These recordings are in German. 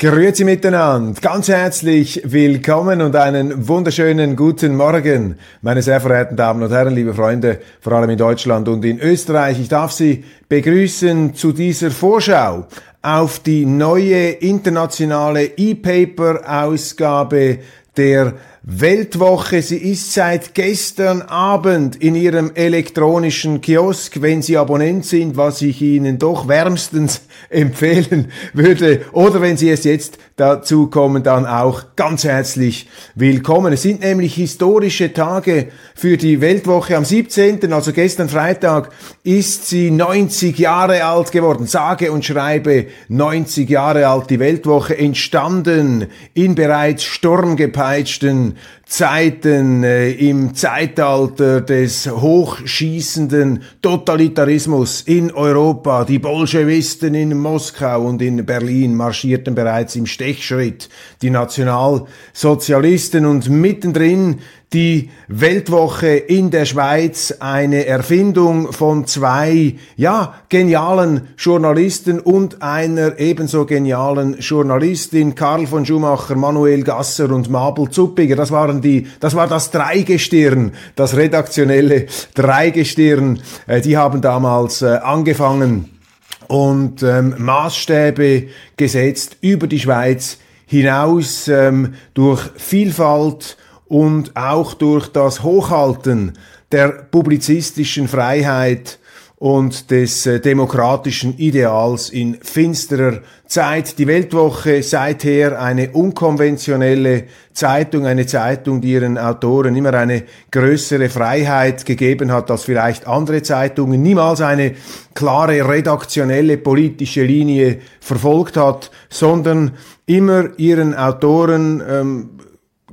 Grüezi miteinander, ganz herzlich willkommen und einen wunderschönen guten Morgen, meine sehr verehrten Damen und Herren, liebe Freunde, vor allem in Deutschland und in Österreich. Ich darf Sie begrüßen zu dieser Vorschau auf die neue internationale E-Paper-Ausgabe der Weltwoche. Sie ist seit gestern Abend in Ihrem elektronischen Kiosk, wenn Sie Abonnent sind, was ich Ihnen doch wärmstens empfehlen würde. Oder wenn Sie es jetzt dazu kommen, dann auch ganz herzlich willkommen. Es sind nämlich historische Tage für die Weltwoche. Am 17., also gestern Freitag, ist sie 90 Jahre alt geworden. Sage und schreibe 90 Jahre alt. Die Weltwoche entstanden in bereits sturmgepeitschten Zeiten, äh, im Zeitalter des hochschießenden Totalitarismus in Europa. Die Bolschewisten in Moskau und in Berlin marschierten bereits im Stechschritt. Die Nationalsozialisten und mittendrin die Weltwoche in der Schweiz, eine Erfindung von zwei, ja, genialen Journalisten und einer ebenso genialen Journalistin, Karl von Schumacher, Manuel Gasser und Mabel Zuppiger. Das waren die, das war das Dreigestirn, das redaktionelle Dreigestirn. Äh, die haben damals äh, angefangen und ähm, Maßstäbe gesetzt über die Schweiz hinaus ähm, durch Vielfalt und auch durch das Hochhalten der publizistischen Freiheit und des äh, demokratischen Ideals in finsterer Zeit. Die Weltwoche seither eine unkonventionelle Zeitung, eine Zeitung, die ihren Autoren immer eine größere Freiheit gegeben hat als vielleicht andere Zeitungen, niemals eine klare redaktionelle politische Linie verfolgt hat, sondern immer ihren Autoren ähm,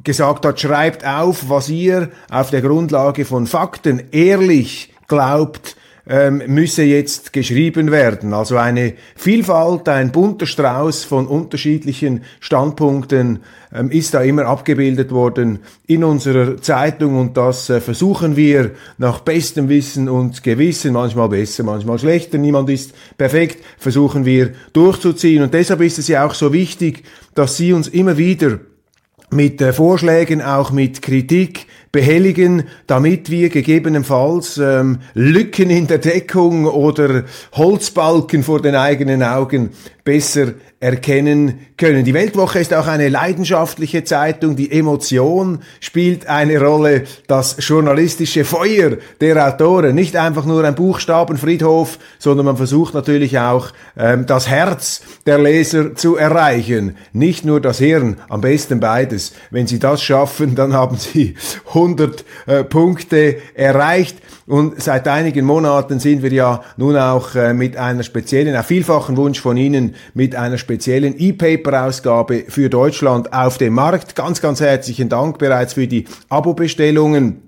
gesagt hat, schreibt auf, was ihr auf der Grundlage von Fakten ehrlich glaubt, ähm, müsse jetzt geschrieben werden. Also eine Vielfalt, ein bunter Strauß von unterschiedlichen Standpunkten ähm, ist da immer abgebildet worden in unserer Zeitung und das äh, versuchen wir nach bestem Wissen und Gewissen, manchmal besser, manchmal schlechter, niemand ist perfekt, versuchen wir durchzuziehen und deshalb ist es ja auch so wichtig, dass Sie uns immer wieder mit äh, Vorschlägen, auch mit Kritik behelligen, damit wir gegebenenfalls ähm, Lücken in der Deckung oder Holzbalken vor den eigenen Augen besser erkennen können. Die Weltwoche ist auch eine leidenschaftliche Zeitung. Die Emotion spielt eine Rolle. Das journalistische Feuer der Autoren. Nicht einfach nur ein Buchstabenfriedhof, sondern man versucht natürlich auch ähm, das Herz der Leser zu erreichen. Nicht nur das Hirn, am besten beides. Wenn Sie das schaffen, dann haben Sie 100 äh, Punkte erreicht. Und seit einigen Monaten sind wir ja nun auch äh, mit einer speziellen, auf vielfachen Wunsch von Ihnen, mit einer speziellen E-Paper-Ausgabe für Deutschland auf dem Markt. Ganz, ganz herzlichen Dank bereits für die Abo-Bestellungen.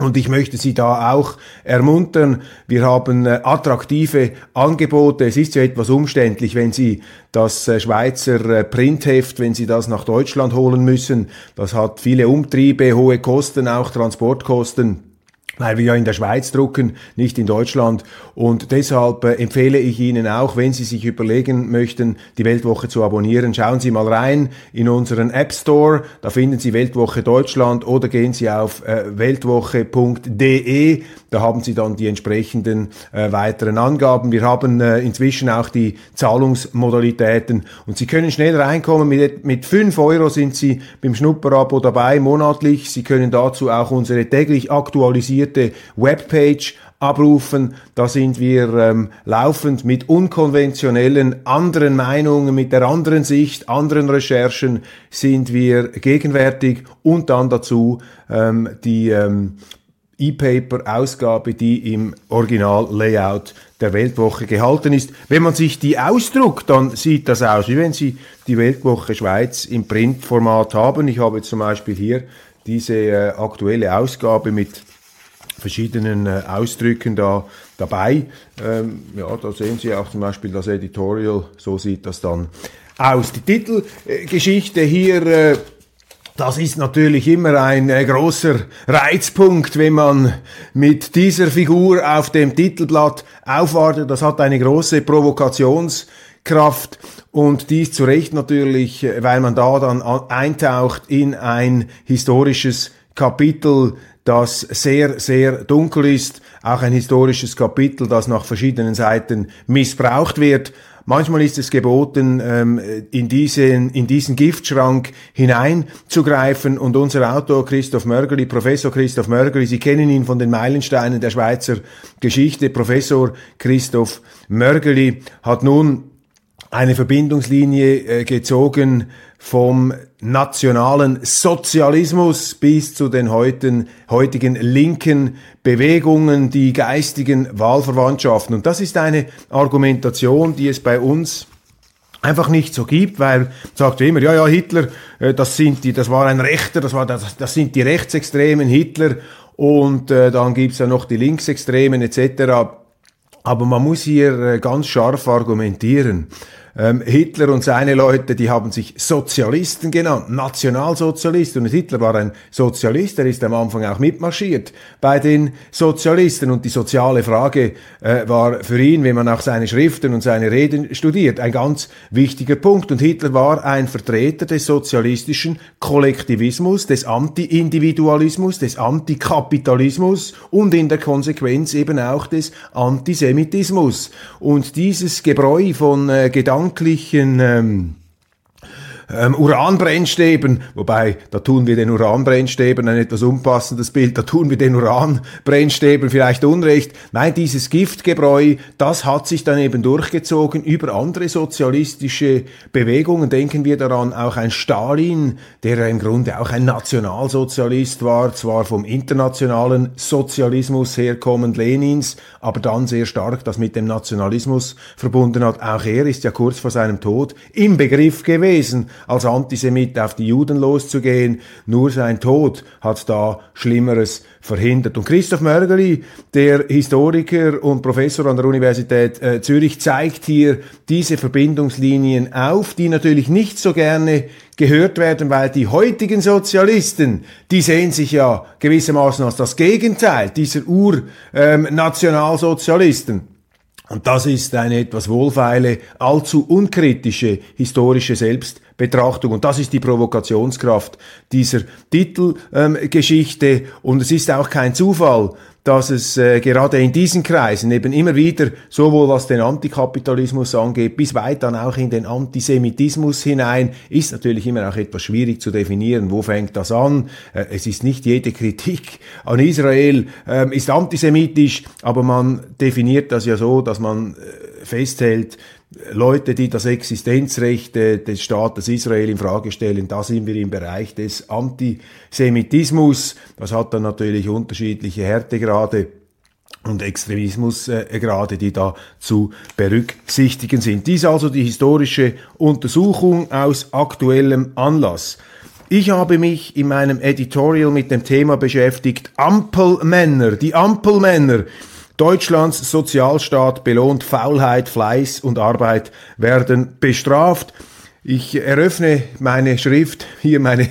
Und ich möchte Sie da auch ermuntern. Wir haben äh, attraktive Angebote. Es ist ja etwas umständlich, wenn Sie das äh, Schweizer äh, Printheft, wenn Sie das nach Deutschland holen müssen. Das hat viele Umtriebe, hohe Kosten, auch Transportkosten. Weil wir ja in der Schweiz drucken, nicht in Deutschland. Und deshalb äh, empfehle ich Ihnen auch, wenn Sie sich überlegen möchten, die Weltwoche zu abonnieren, schauen Sie mal rein in unseren App Store, da finden Sie Weltwoche Deutschland oder gehen Sie auf äh, weltwoche.de, da haben Sie dann die entsprechenden äh, weiteren Angaben. Wir haben äh, inzwischen auch die Zahlungsmodalitäten und Sie können schnell reinkommen. Mit, mit 5 Euro sind Sie beim Schnupperabo dabei, monatlich. Sie können dazu auch unsere täglich aktualisierte Webpage abrufen. Da sind wir ähm, laufend mit unkonventionellen anderen Meinungen, mit der anderen Sicht, anderen Recherchen sind wir gegenwärtig und dann dazu ähm, die ähm, E-Paper-Ausgabe, die im Original-Layout der Weltwoche gehalten ist. Wenn man sich die ausdruckt, dann sieht das aus, wie wenn Sie die Weltwoche Schweiz im Printformat haben. Ich habe zum Beispiel hier diese äh, aktuelle Ausgabe mit verschiedenen äh, Ausdrücken da dabei. Ähm, ja, da sehen Sie auch zum Beispiel das Editorial, so sieht das dann aus. Die Titelgeschichte hier, äh, das ist natürlich immer ein äh, großer Reizpunkt, wenn man mit dieser Figur auf dem Titelblatt aufwartet. Das hat eine große Provokationskraft und dies zu Recht natürlich, äh, weil man da dann eintaucht in ein historisches Kapitel das sehr, sehr dunkel ist, auch ein historisches Kapitel, das nach verschiedenen Seiten missbraucht wird. Manchmal ist es geboten, ähm, in, diesen, in diesen Giftschrank hineinzugreifen und unser Autor Christoph Mörgeli, Professor Christoph Mörgeli, Sie kennen ihn von den Meilensteinen der Schweizer Geschichte, Professor Christoph Mörgeli hat nun eine Verbindungslinie äh, gezogen vom nationalen Sozialismus bis zu den heutigen, heutigen linken Bewegungen, die geistigen Wahlverwandtschaften. Und das ist eine Argumentation, die es bei uns einfach nicht so gibt, weil sagt immer, ja, ja, Hitler, äh, das sind die, das war ein Rechter, das war, das, das sind die Rechtsextremen, Hitler, und äh, dann gibt's ja noch die Linksextremen etc. Aber man muss hier äh, ganz scharf argumentieren. Ähm, Hitler und seine Leute, die haben sich Sozialisten genannt, Nationalsozialisten. Und Hitler war ein Sozialist, er ist am Anfang auch mitmarschiert bei den Sozialisten. Und die soziale Frage äh, war für ihn, wenn man auch seine Schriften und seine Reden studiert, ein ganz wichtiger Punkt. Und Hitler war ein Vertreter des sozialistischen Kollektivismus, des Anti-Individualismus, des Antikapitalismus und in der Konsequenz eben auch des Antisemitismus. Und dieses Gebräu von äh, Gedanken, gedanklichen ähm, ähm, Uranbrennstäben, wobei da tun wir den Uranbrennstäben ein etwas unpassendes Bild, da tun wir den Uranbrennstäben vielleicht Unrecht. Nein, dieses Giftgebräu, das hat sich dann eben durchgezogen über andere sozialistische Bewegungen. Denken wir daran, auch ein Stalin, der im Grunde auch ein Nationalsozialist war, zwar vom internationalen Sozialismus herkommend Lenins, aber dann sehr stark das mit dem Nationalismus verbunden hat. Auch er ist ja kurz vor seinem Tod im Begriff gewesen, als Antisemit auf die Juden loszugehen. Nur sein Tod hat da Schlimmeres verhindert. Und Christoph Mörgeli, der Historiker und Professor an der Universität äh, Zürich, zeigt hier diese Verbindungslinien auf, die natürlich nicht so gerne gehört werden, weil die heutigen Sozialisten, die sehen sich ja gewissermaßen als das Gegenteil dieser Ur-Nationalsozialisten. Ähm, und das ist eine etwas wohlfeile, allzu unkritische historische Selbst Betrachtung. Und das ist die Provokationskraft dieser Titelgeschichte. Ähm, und es ist auch kein Zufall, dass es äh, gerade in diesen Kreisen eben immer wieder, sowohl was den Antikapitalismus angeht, bis weit dann auch in den Antisemitismus hinein, ist natürlich immer auch etwas schwierig zu definieren, wo fängt das an. Äh, es ist nicht jede Kritik an Israel äh, ist antisemitisch, aber man definiert das ja so, dass man äh, festhält, Leute, die das Existenzrecht des Staates Israel in Frage stellen, da sind wir im Bereich des Antisemitismus. Das hat dann natürlich unterschiedliche Härtegrade und Extremismusgrade, die da zu berücksichtigen sind. Dies also die historische Untersuchung aus aktuellem Anlass. Ich habe mich in meinem Editorial mit dem Thema beschäftigt, Ampelmänner, die Ampelmänner. Deutschlands Sozialstaat belohnt Faulheit, Fleiß und Arbeit werden bestraft. Ich eröffne meine Schrift, hier meine,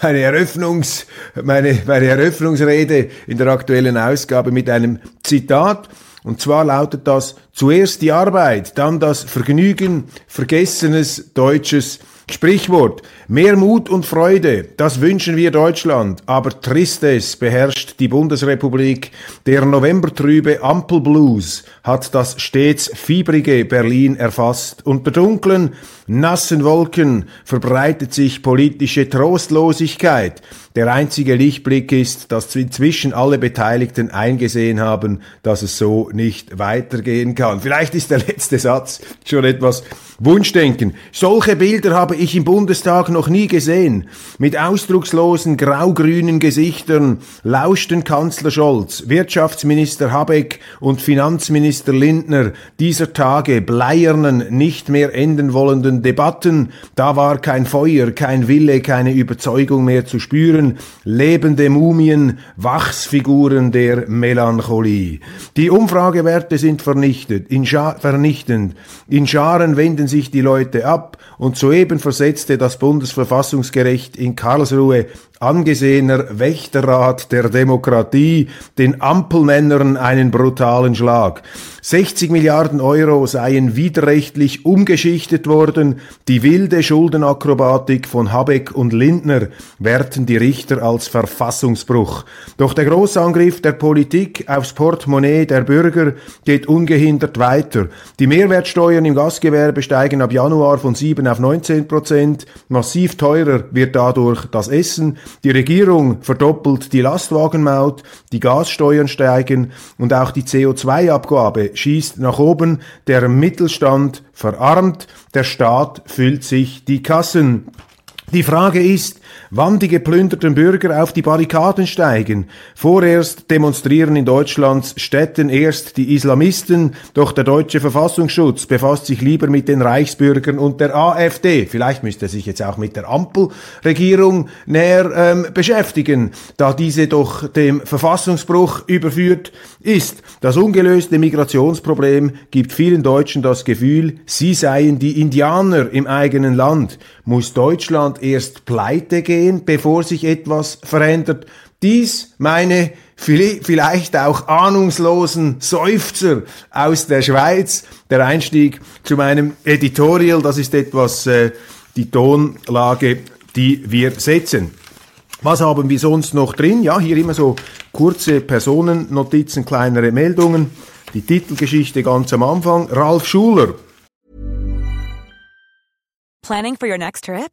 meine, Eröffnungs, meine, meine Eröffnungsrede in der aktuellen Ausgabe mit einem Zitat. Und zwar lautet das, zuerst die Arbeit, dann das Vergnügen, vergessenes deutsches Sprichwort. Mehr Mut und Freude, das wünschen wir Deutschland, aber Tristes beherrscht die Bundesrepublik. Der Novembertrübe Ampelblues hat das stets fiebrige Berlin erfasst. Unter dunklen, nassen Wolken verbreitet sich politische Trostlosigkeit. Der einzige Lichtblick ist, dass inzwischen alle Beteiligten eingesehen haben, dass es so nicht weitergehen kann. Vielleicht ist der letzte Satz schon etwas Wunschdenken. Solche Bilder habe ich im Bundestag noch nie gesehen. Mit ausdruckslosen grau-grünen Gesichtern lauschten Kanzler Scholz, Wirtschaftsminister Habeck und Finanzminister Lindner dieser Tage bleiernen, nicht mehr enden wollenden Debatten. Da war kein Feuer, kein Wille, keine Überzeugung mehr zu spüren. Lebende Mumien, Wachsfiguren der Melancholie. Die Umfragewerte sind vernichtet, in vernichtend. In Scharen wenden sich die Leute ab und soeben versetzte das Bundesverfassungsgericht in Karlsruhe angesehener Wächterrat der Demokratie den Ampelmännern einen brutalen Schlag. 60 Milliarden Euro seien widerrechtlich umgeschichtet worden. Die wilde Schuldenakrobatik von Habeck und Lindner werten die Richter als Verfassungsbruch. Doch der Großangriff der Politik aufs Portemonnaie der Bürger geht ungehindert weiter. Die Mehrwertsteuern im Gastgewerbe steigen ab Januar von 7 auf 19 Prozent. Massiv teurer wird dadurch das Essen. Die Regierung verdoppelt die Lastwagenmaut, die Gassteuern steigen und auch die CO2-Abgabe schießt nach oben. Der Mittelstand verarmt, der Staat füllt sich die Kassen. Die Frage ist, wann die geplünderten Bürger auf die Barrikaden steigen. Vorerst demonstrieren in Deutschlands Städten erst die Islamisten, doch der deutsche Verfassungsschutz befasst sich lieber mit den Reichsbürgern und der AfD. Vielleicht müsste er sich jetzt auch mit der Ampelregierung näher ähm, beschäftigen, da diese doch dem Verfassungsbruch überführt ist. Das ungelöste Migrationsproblem gibt vielen Deutschen das Gefühl, sie seien die Indianer im eigenen Land. Muss Deutschland erst pleite gehen, bevor sich etwas verändert. Dies meine vielleicht auch ahnungslosen Seufzer aus der Schweiz. Der Einstieg zu meinem Editorial, das ist etwas äh, die Tonlage, die wir setzen. Was haben wir sonst noch drin? Ja, hier immer so kurze Personennotizen, kleinere Meldungen. Die Titelgeschichte ganz am Anfang. Ralf Schuler. Planning for your next trip?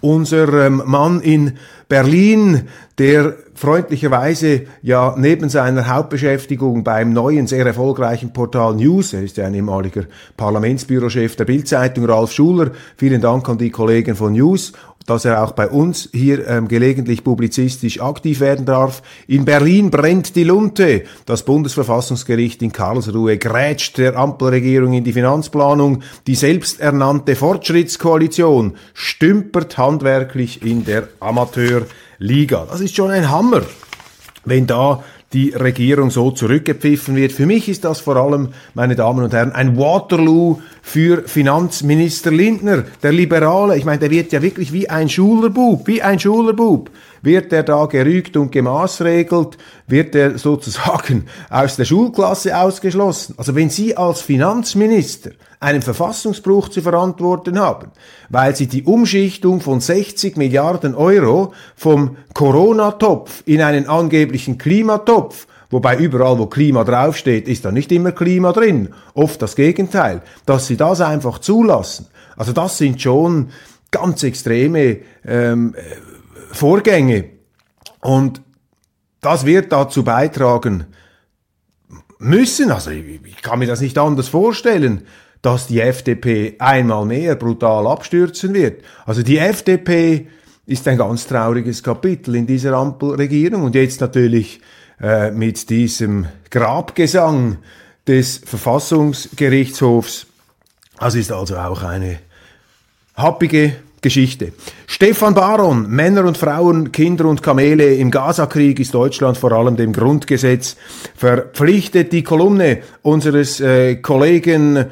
Unser ähm, Mann in Berlin, der freundlicherweise ja neben seiner Hauptbeschäftigung beim neuen, sehr erfolgreichen Portal News, er ist ja ein ehemaliger Parlamentsbürochef der Bildzeitung, Ralf Schuler, vielen Dank an die Kollegen von News, dass er auch bei uns hier ähm, gelegentlich publizistisch aktiv werden darf. In Berlin brennt die Lunte. Das Bundesverfassungsgericht in Karlsruhe grätscht der Ampelregierung in die Finanzplanung. Die selbsternannte Fortschrittskoalition stümpert handwerklich in der Amateurliga. Das ist schon ein Hammer wenn da die Regierung so zurückgepfiffen wird. Für mich ist das vor allem, meine Damen und Herren, ein Waterloo für Finanzminister Lindner, der Liberale. Ich meine, der wird ja wirklich wie ein Schulerbub, wie ein Schulerbub wird er da gerügt und gemaßregelt, wird er sozusagen aus der Schulklasse ausgeschlossen. Also wenn Sie als Finanzminister einen Verfassungsbruch zu verantworten haben, weil Sie die Umschichtung von 60 Milliarden Euro vom Corona-Topf in einen angeblichen Klimatopf Wobei überall, wo Klima draufsteht, ist da nicht immer Klima drin. Oft das Gegenteil. Dass sie das einfach zulassen. Also das sind schon ganz extreme ähm, Vorgänge. Und das wird dazu beitragen müssen, also ich, ich kann mir das nicht anders vorstellen, dass die FDP einmal mehr brutal abstürzen wird. Also die FDP ist ein ganz trauriges Kapitel in dieser Ampelregierung und jetzt natürlich äh, mit diesem Grabgesang des Verfassungsgerichtshofs. Das ist also auch eine happige Geschichte. Stefan Baron, Männer und Frauen, Kinder und Kamele im Gazakrieg ist Deutschland vor allem dem Grundgesetz verpflichtet. Die Kolumne unseres äh, Kollegen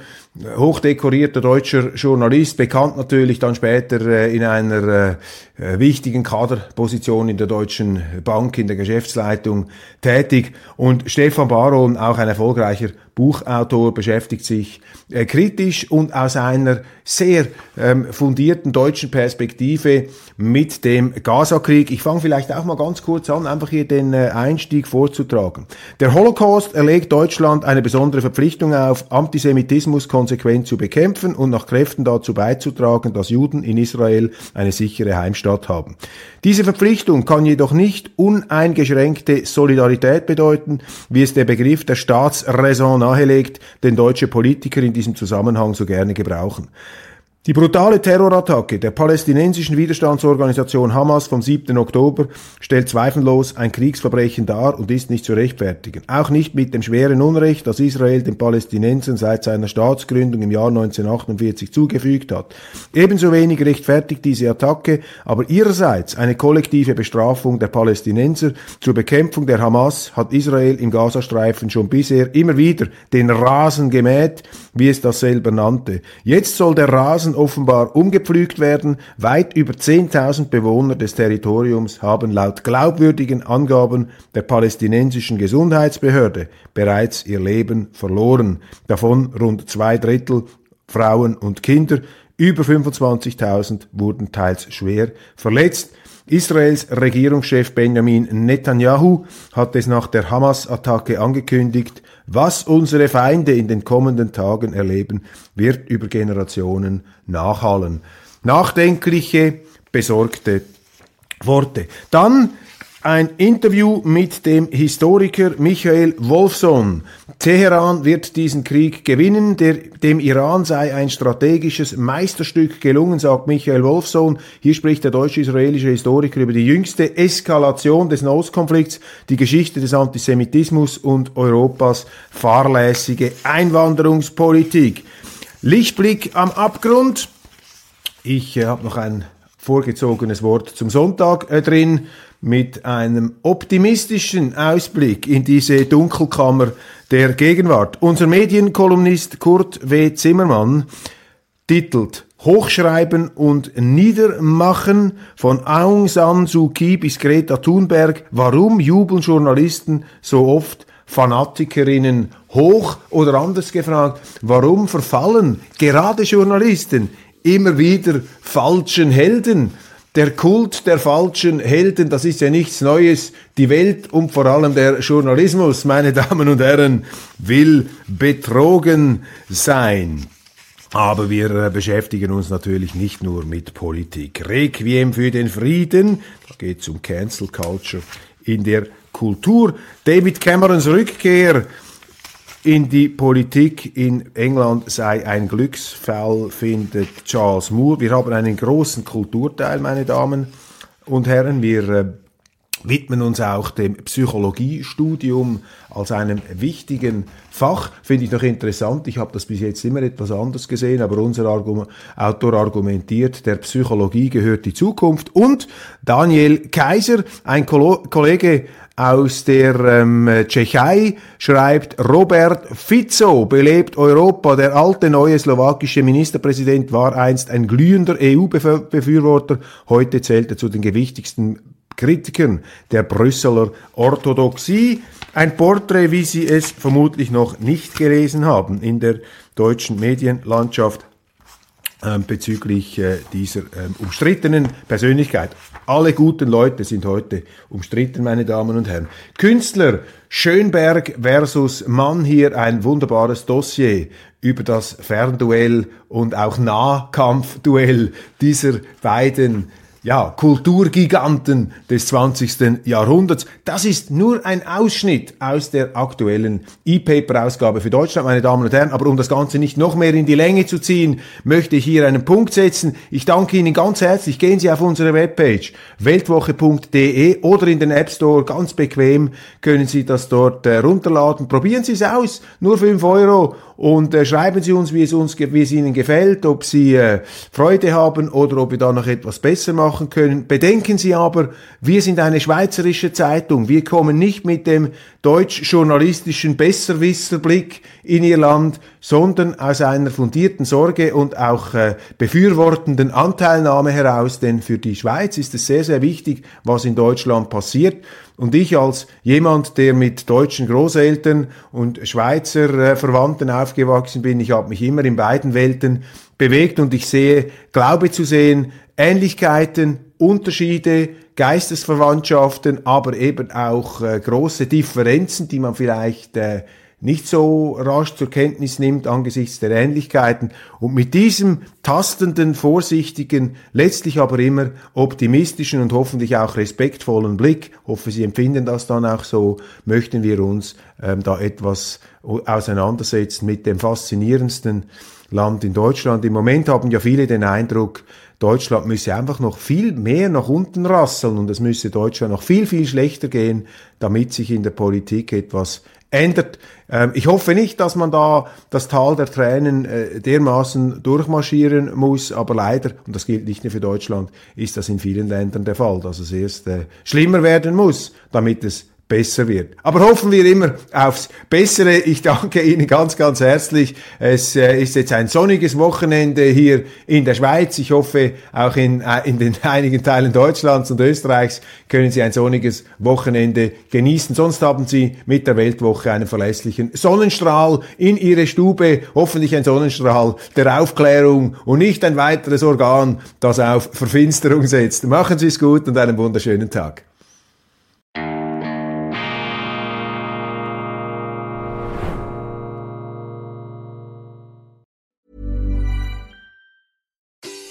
hochdekorierter deutscher Journalist, bekannt natürlich dann später äh, in einer äh, äh, wichtigen Kaderposition in der Deutschen Bank, in der Geschäftsleitung tätig. Und Stefan Baron, auch ein erfolgreicher Buchautor, beschäftigt sich äh, kritisch und aus einer sehr ähm, fundierten deutschen Perspektive mit dem Gazakrieg. Ich fange vielleicht auch mal ganz kurz an, einfach hier den äh, Einstieg vorzutragen. Der Holocaust erlegt Deutschland eine besondere Verpflichtung auf, Antisemitismus konsequent zu bekämpfen und nach Kräften dazu beizutragen, dass Juden in Israel eine sichere Heimstatt haben. Diese Verpflichtung kann jedoch nicht uneingeschränkte Solidarität bedeuten, wie es der Begriff der Staatsräson nahelegt, den deutsche Politiker in diesem Zusammenhang so gerne gebrauchen. Die brutale Terrorattacke der palästinensischen Widerstandsorganisation Hamas vom 7. Oktober stellt zweifellos ein Kriegsverbrechen dar und ist nicht zu rechtfertigen. Auch nicht mit dem schweren Unrecht, das Israel den Palästinensern seit seiner Staatsgründung im Jahr 1948 zugefügt hat. Ebenso wenig rechtfertigt diese Attacke aber ihrerseits eine kollektive Bestrafung der Palästinenser. Zur Bekämpfung der Hamas hat Israel im Gazastreifen schon bisher immer wieder den Rasen gemäht, wie es das selber nannte. Jetzt soll der Rasen offenbar umgepflügt werden. Weit über 10.000 Bewohner des Territoriums haben laut glaubwürdigen Angaben der palästinensischen Gesundheitsbehörde bereits ihr Leben verloren. Davon rund zwei Drittel Frauen und Kinder. Über 25.000 wurden teils schwer verletzt. Israels Regierungschef Benjamin Netanyahu hat es nach der Hamas-Attacke angekündigt, was unsere Feinde in den kommenden Tagen erleben, wird über Generationen nachhallen. Nachdenkliche, besorgte Worte. Dann ein Interview mit dem Historiker Michael Wolfson. Teheran wird diesen Krieg gewinnen. Der, dem Iran sei ein strategisches Meisterstück gelungen, sagt Michael Wolfson. Hier spricht der deutsch-israelische Historiker über die jüngste Eskalation des Nahostkonflikts, die Geschichte des Antisemitismus und Europas fahrlässige Einwanderungspolitik. Lichtblick am Abgrund. Ich äh, habe noch ein vorgezogenes Wort zum Sonntag äh, drin mit einem optimistischen Ausblick in diese Dunkelkammer der Gegenwart. Unser Medienkolumnist Kurt W. Zimmermann titelt Hochschreiben und Niedermachen von Aung San Suu Kyi bis Greta Thunberg. Warum jubeln Journalisten so oft Fanatikerinnen hoch? Oder anders gefragt, warum verfallen gerade Journalisten immer wieder falschen Helden? Der Kult der falschen Helden, das ist ja nichts Neues. Die Welt und vor allem der Journalismus, meine Damen und Herren, will betrogen sein. Aber wir äh, beschäftigen uns natürlich nicht nur mit Politik. Requiem für den Frieden, da geht es um Cancel Culture in der Kultur. David Camerons Rückkehr in die Politik in England sei ein Glücksfall, findet Charles Moore. Wir haben einen großen Kulturteil, meine Damen und Herren. Wir äh, widmen uns auch dem Psychologiestudium als einem wichtigen Fach. Finde ich noch interessant. Ich habe das bis jetzt immer etwas anders gesehen, aber unser Argum Autor argumentiert, der Psychologie gehört die Zukunft. Und Daniel Kaiser, ein Ko Kollege aus der ähm, Tschechei schreibt Robert Fico belebt Europa. Der alte neue slowakische Ministerpräsident war einst ein glühender EU-Befürworter. Heute zählt er zu den gewichtigsten Kritikern der Brüsseler Orthodoxie. Ein Porträt, wie Sie es vermutlich noch nicht gelesen haben in der deutschen Medienlandschaft bezüglich äh, dieser ähm, umstrittenen Persönlichkeit. Alle guten Leute sind heute umstritten, meine Damen und Herren. Künstler Schönberg versus Mann hier ein wunderbares Dossier über das Fernduell und auch Nahkampfduell dieser beiden ja, Kulturgiganten des 20. Jahrhunderts. Das ist nur ein Ausschnitt aus der aktuellen E-Paper-Ausgabe für Deutschland, meine Damen und Herren. Aber um das Ganze nicht noch mehr in die Länge zu ziehen, möchte ich hier einen Punkt setzen. Ich danke Ihnen ganz herzlich. Gehen Sie auf unsere Webpage weltwoche.de oder in den App Store. Ganz bequem können Sie das dort äh, runterladen. Probieren Sie es aus. Nur 5 Euro und äh, schreiben Sie uns, wie es uns, wie es Ihnen gefällt, ob Sie äh, Freude haben oder ob wir da noch etwas besser machen können. Bedenken Sie aber, wir sind eine schweizerische Zeitung. Wir kommen nicht mit dem deutsch-journalistischen Besserwisserblick in Ihr Land, sondern aus einer fundierten Sorge und auch äh, befürwortenden Anteilnahme heraus, denn für die Schweiz ist es sehr, sehr wichtig, was in Deutschland passiert. Und ich als jemand, der mit deutschen Großeltern und Schweizer äh, Verwandten aufgewachsen bin, ich habe mich immer in beiden Welten bewegt und ich sehe, glaube zu sehen, Ähnlichkeiten, Unterschiede, Geistesverwandtschaften, aber eben auch äh, große Differenzen, die man vielleicht äh, nicht so rasch zur Kenntnis nimmt angesichts der Ähnlichkeiten. Und mit diesem tastenden, vorsichtigen, letztlich aber immer optimistischen und hoffentlich auch respektvollen Blick, hoffe Sie empfinden das dann auch so, möchten wir uns ähm, da etwas auseinandersetzen mit dem faszinierendsten Land in Deutschland. Im Moment haben ja viele den Eindruck, Deutschland müsse einfach noch viel mehr nach unten rasseln und es müsse Deutschland noch viel, viel schlechter gehen, damit sich in der Politik etwas ändert. Ähm, ich hoffe nicht, dass man da das Tal der Tränen äh, dermaßen durchmarschieren muss, aber leider, und das gilt nicht nur für Deutschland, ist das in vielen Ländern der Fall, dass es erst äh, schlimmer werden muss, damit es besser wird. Aber hoffen wir immer aufs Bessere. Ich danke Ihnen ganz, ganz herzlich. Es äh, ist jetzt ein sonniges Wochenende hier in der Schweiz. Ich hoffe, auch in, äh, in den einigen Teilen Deutschlands und Österreichs können Sie ein sonniges Wochenende genießen. Sonst haben Sie mit der Weltwoche einen verlässlichen Sonnenstrahl in Ihre Stube. Hoffentlich ein Sonnenstrahl der Aufklärung und nicht ein weiteres Organ, das auf Verfinsterung setzt. Machen Sie es gut und einen wunderschönen Tag.